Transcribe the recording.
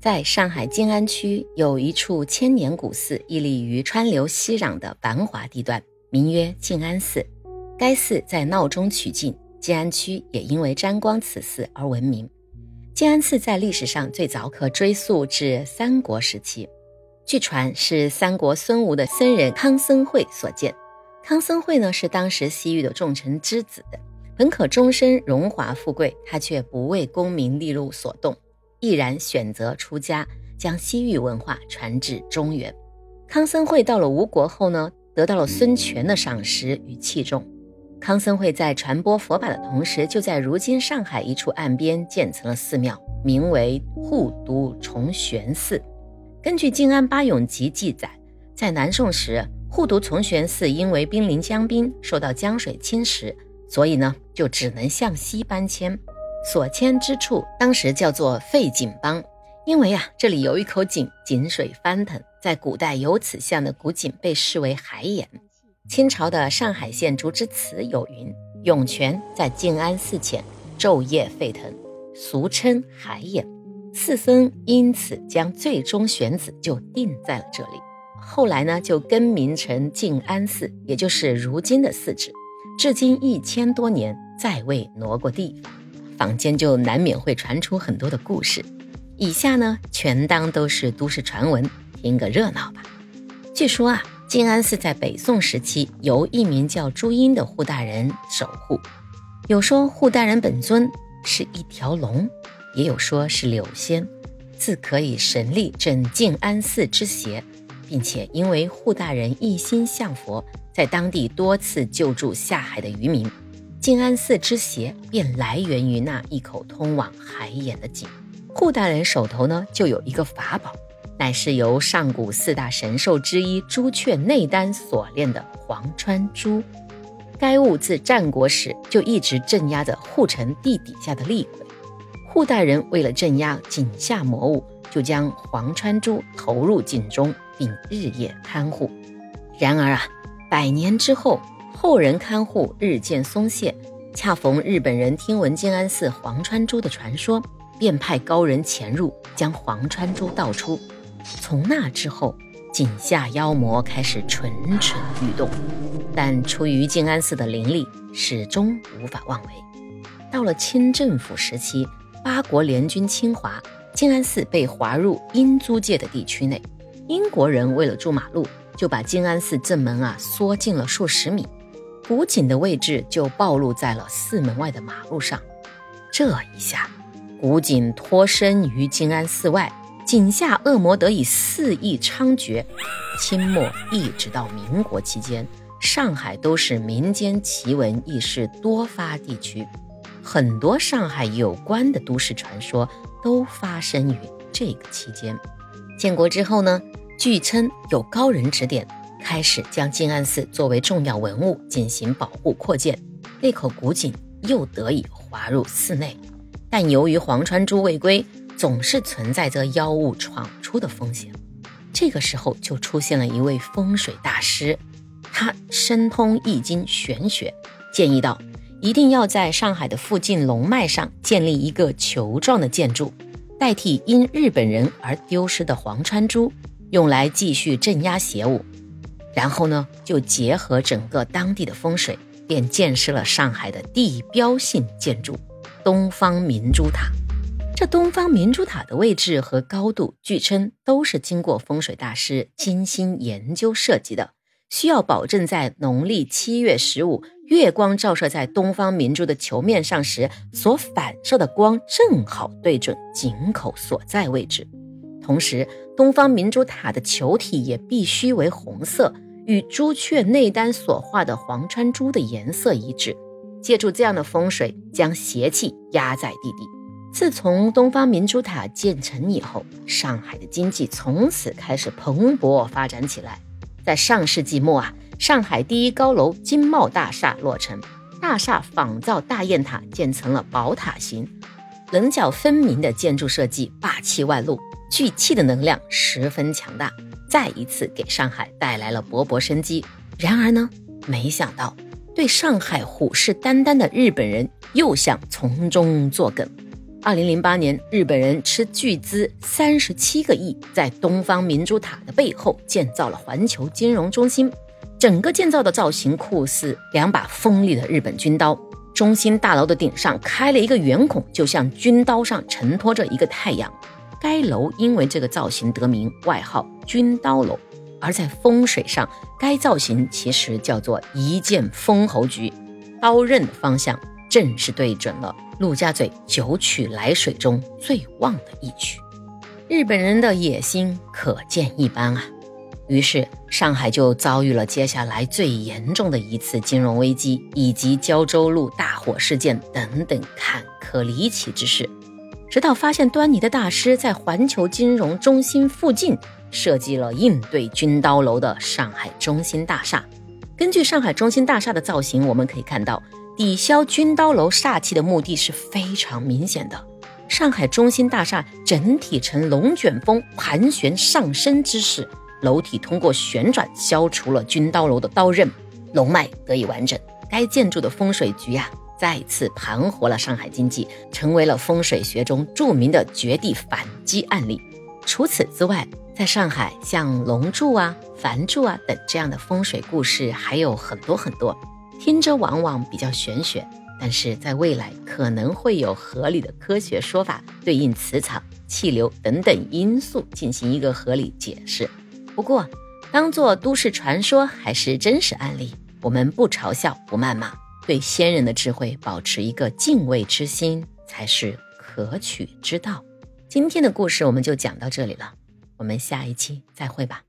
在上海静安区有一处千年古寺，屹立于川流熙攘的繁华地段，名曰静安寺。该寺在闹中取静，静安区也因为沾光此寺而闻名。静安寺在历史上最早可追溯至三国时期，据传是三国孙吴的僧人康僧会所建。康僧会呢是当时西域的重臣之子，本可终身荣华富贵，他却不为功名利禄所动。毅然选择出家，将西域文化传至中原。康僧会到了吴国后呢，得到了孙权的赏识与器重。康僧会在传播佛法的同时，就在如今上海一处岸边建成了寺庙，名为护都崇玄寺。根据《晋安八永集》记载，在南宋时，护都崇玄寺因为濒临江滨，受到江水侵蚀，所以呢，就只能向西搬迁。所迁之处，当时叫做废井帮，因为啊，这里有一口井，井水翻腾，在古代有此像的古井被视为海眼。清朝的上海县竹枝词有云：“涌泉在静安寺前，昼夜沸腾，俗称海眼。”寺僧因此将最终选址就定在了这里。后来呢，就更名成静安寺，也就是如今的寺址，至今一千多年，再未挪过地方。坊间就难免会传出很多的故事，以下呢全当都是都市传闻，听个热闹吧。据说啊，静安寺在北宋时期由一名叫朱茵的护大人守护，有说护大人本尊是一条龙，也有说是柳仙，自可以神力镇静安寺之邪，并且因为护大人一心向佛，在当地多次救助下海的渔民。静安寺之邪便来源于那一口通往海眼的井。护大人手头呢就有一个法宝，乃是由上古四大神兽之一朱雀内丹所炼的黄川珠。该物自战国时就一直镇压着护城地底下的厉鬼。护大人为了镇压井下魔物，就将黄川珠投入井中，并日夜看护。然而啊，百年之后。后人看护日渐松懈，恰逢日本人听闻静安寺黄川珠的传说，便派高人潜入，将黄川珠盗出。从那之后，井下妖魔开始蠢蠢欲动，但出于静安寺的灵力，始终无法妄为。到了清政府时期，八国联军侵华，静安寺被划入英租界的地区内。英国人为了筑马路，就把静安寺正门啊缩进了数十米。古井的位置就暴露在了寺门外的马路上，这一下，古井脱身于静安寺外，井下恶魔得以肆意猖獗。清末一直到民国期间，上海都是民间奇闻异事多发地区，很多上海有关的都市传说都发生于这个期间。建国之后呢，据称有高人指点。开始将静安寺作为重要文物进行保护扩建，那口古井又得以滑入寺内。但由于黄川珠未归，总是存在着妖物闯出的风险。这个时候就出现了一位风水大师，他深通易经玄学，建议道：一定要在上海的附近龙脉上建立一个球状的建筑，代替因日本人而丢失的黄川珠，用来继续镇压邪物。然后呢，就结合整个当地的风水，便建设了上海的地标性建筑——东方明珠塔。这东方明珠塔的位置和高度，据称都是经过风水大师精心研究设计的，需要保证在农历七月十五，月光照射在东方明珠的球面上时，所反射的光正好对准井口所在位置。同时，东方明珠塔的球体也必须为红色，与朱雀内丹所画的黄川珠的颜色一致。借助这样的风水，将邪气压在地底。自从东方明珠塔建成以后，上海的经济从此开始蓬勃发展起来。在上世纪末啊，上海第一高楼金茂大厦落成，大厦仿造大雁塔，建成了宝塔形，棱角分明的建筑设计，霸气外露。聚气的能量十分强大，再一次给上海带来了勃勃生机。然而呢，没想到对上海虎视眈眈的日本人又想从中作梗。二零零八年，日本人斥巨资三十七个亿，在东方明珠塔的背后建造了环球金融中心。整个建造的造型酷似两把锋利的日本军刀。中心大楼的顶上开了一个圆孔，就像军刀上承托着一个太阳。该楼因为这个造型得名，外号“军刀楼”。而在风水上，该造型其实叫做“一剑封侯局”，刀刃的方向正是对准了陆家嘴九曲来水中最旺的一曲。日本人的野心可见一斑啊！于是，上海就遭遇了接下来最严重的一次金融危机，以及胶州路大火事件等等坎坷离奇之事。直到发现端倪的大师在环球金融中心附近设计了应对军刀楼的上海中心大厦。根据上海中心大厦的造型，我们可以看到抵消军刀楼煞气的目的是非常明显的。上海中心大厦整体呈龙卷风盘旋上升之势。楼体通过旋转消除了军刀楼的刀刃，龙脉得以完整。该建筑的风水局呀，再次盘活了上海经济，成为了风水学中著名的绝地反击案例。除此之外，在上海像龙柱啊、繁柱啊等这样的风水故事还有很多很多，听着往往比较玄学，但是在未来可能会有合理的科学说法，对应磁场、气流等等因素进行一个合理解释。不过，当做都市传说还是真实案例，我们不嘲笑，不谩骂，对先人的智慧保持一个敬畏之心，才是可取之道。今天的故事我们就讲到这里了，我们下一期再会吧。